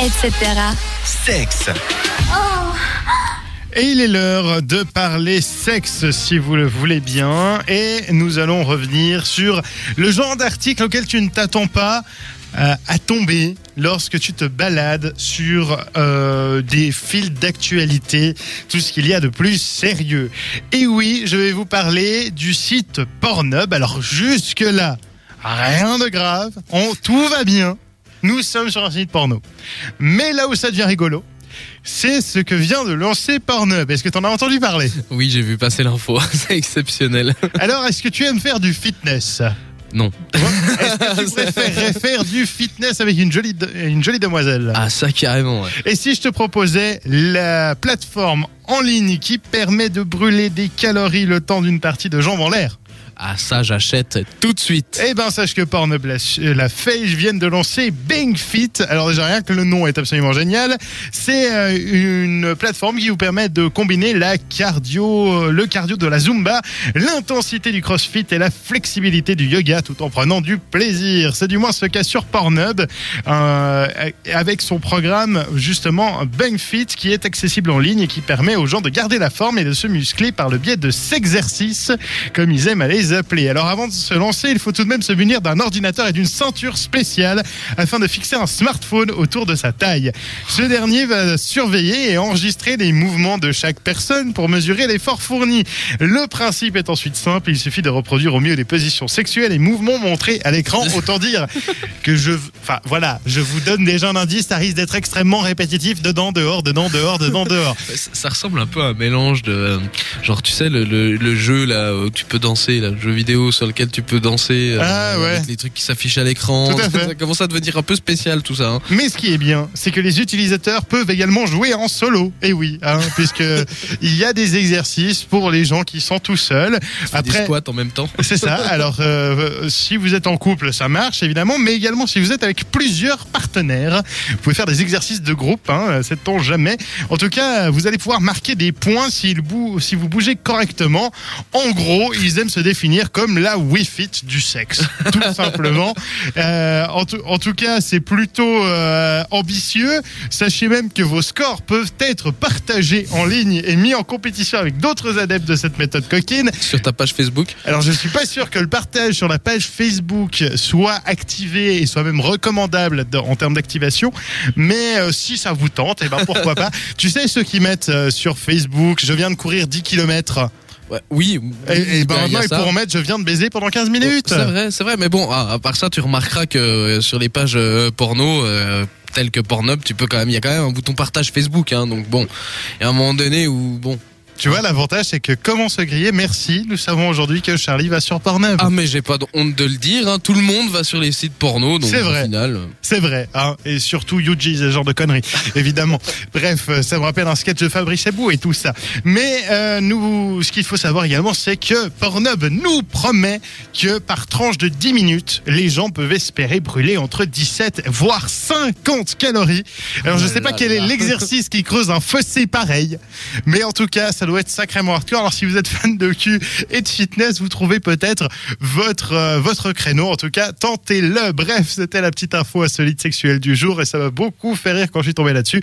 etc. Sexe. Et il est l'heure de parler sexe si vous le voulez bien. Et nous allons revenir sur le genre d'article auquel tu ne t'attends pas euh, à tomber lorsque tu te balades sur euh, des fils d'actualité, tout ce qu'il y a de plus sérieux. Et oui, je vais vous parler du site Pornhub. Alors jusque-là, rien de grave, on, tout va bien. Nous sommes sur un site porno. Mais là où ça devient rigolo, c'est ce que vient de lancer Pornhub. Est-ce que tu en as entendu parler? Oui, j'ai vu passer l'info. C'est exceptionnel. Alors, est-ce que tu aimes faire du fitness? Non. Est-ce que tu préférerais faire du fitness avec une jolie, une jolie demoiselle? Ah, ça carrément, ouais. Et si je te proposais la plateforme en ligne qui permet de brûler des calories le temps d'une partie de jambes en l'air? Ah, ça, j'achète tout de suite. Eh ben, sache que Pornhub l'a. Ils viennent de lancer Bang Fit. Alors déjà, rien que le nom est absolument génial. C'est euh, une plateforme qui vous permet de combiner la cardio, euh, le cardio de la Zumba, l'intensité du CrossFit et la flexibilité du yoga tout en prenant du plaisir. C'est du moins ce qu'a sur Pornhub euh, avec son programme justement Bang Fit qui est accessible en ligne et qui permet aux gens de garder la forme et de se muscler par le biais de s'exercices comme ils aiment à les appeler. Alors avant de se lancer, il faut tout de même se munir d'un ordinateur et d'une ceinture spéciale afin de fixer un smartphone autour de sa taille. Ce dernier va surveiller et enregistrer les mouvements de chaque personne pour mesurer l'effort fourni. Le principe est ensuite simple, il suffit de reproduire au mieux les positions sexuelles et mouvements montrés à l'écran. Autant dire que je... Enfin voilà, je vous donne déjà un indice, ça risque d'être extrêmement répétitif, dedans, dehors, dedans, dehors, dedans, dehors. Ça, ça ressemble un peu à un mélange de. euh, genre, tu sais, le, le, le jeu là où tu peux danser, là, jeu vidéo sur lequel tu peux danser. euh, Ah, ouais. Avec les trucs qui s'affichent à l'écran. Ça commence à devenir un peu spécial tout ça. hein. Mais ce qui est bien, c'est que les utilisateurs peuvent également jouer en solo. Et oui, hein, puisque il y a des exercices pour les gens qui sont tout seuls. Fais des squats en même temps. C'est ça. Alors, euh, si vous êtes en couple, ça marche évidemment, mais également si vous êtes avec plusieurs partenaires, vous pouvez faire des exercices de groupe. Hein, Sait-on jamais En tout cas, vous allez pouvoir marquer des points bou- si vous bougez correctement. En gros, ils aiment se définir comme la Wi-Fi du sexe, tout simplement. Euh, en, tout, en tout cas, c'est plutôt euh, ambitieux. Sachez même que vos scores peuvent être partagés en ligne et mis en compétition avec d'autres adeptes de cette méthode coquine. Sur ta page Facebook. Alors je suis pas sûr que le partage sur la page Facebook soit activé et soit même recommandable en termes d'activation, mais euh, si ça vous tente, et ben pourquoi pas. Tu sais ceux qui mettent sur Facebook, je viens de courir 10 km Ouais, oui. et, et ben maintenant ils pourront mettre je viens de baiser pendant 15 minutes. C'est vrai, c'est vrai. Mais bon, à, à part ça, tu remarqueras que euh, sur les pages euh, porno. euh, telles que Pornhub, tu peux quand même, il y a quand même un bouton partage Facebook, hein, donc bon, il y a un moment donné où bon, Tu vois l'avantage c'est que comment se griller Merci, nous savons aujourd'hui que Charlie va sur Pornhub. ah mais j'ai pas honte de le dire, hein, tout le monde va sur les sites porno, donc C'est vrai. final, euh, C'est vrai, hein, et surtout Yuji, ce genre de conneries, évidemment. Bref, euh, ça me rappelle un sketch de Fabrice Ebou et tout ça. Mais euh, nous, ce qu'il faut savoir également, c'est que Pornhub nous promet que par tranche de 10 minutes, les gens peuvent espérer brûler entre 17 voire 50 calories. Alors je Oh sais pas quel est l'exercice qui creuse un fossé pareil, mais en tout cas, ça doit être sacrément hardcore. Alors si vous êtes fan de cul et de fitness, vous trouvez peut-être votre euh, votre créneau. En tout cas, tentez-le. Bref, c'était la petite info insolite sexuelle du jour et ça m'a beaucoup fait rire quand je suis tombé là-dessus.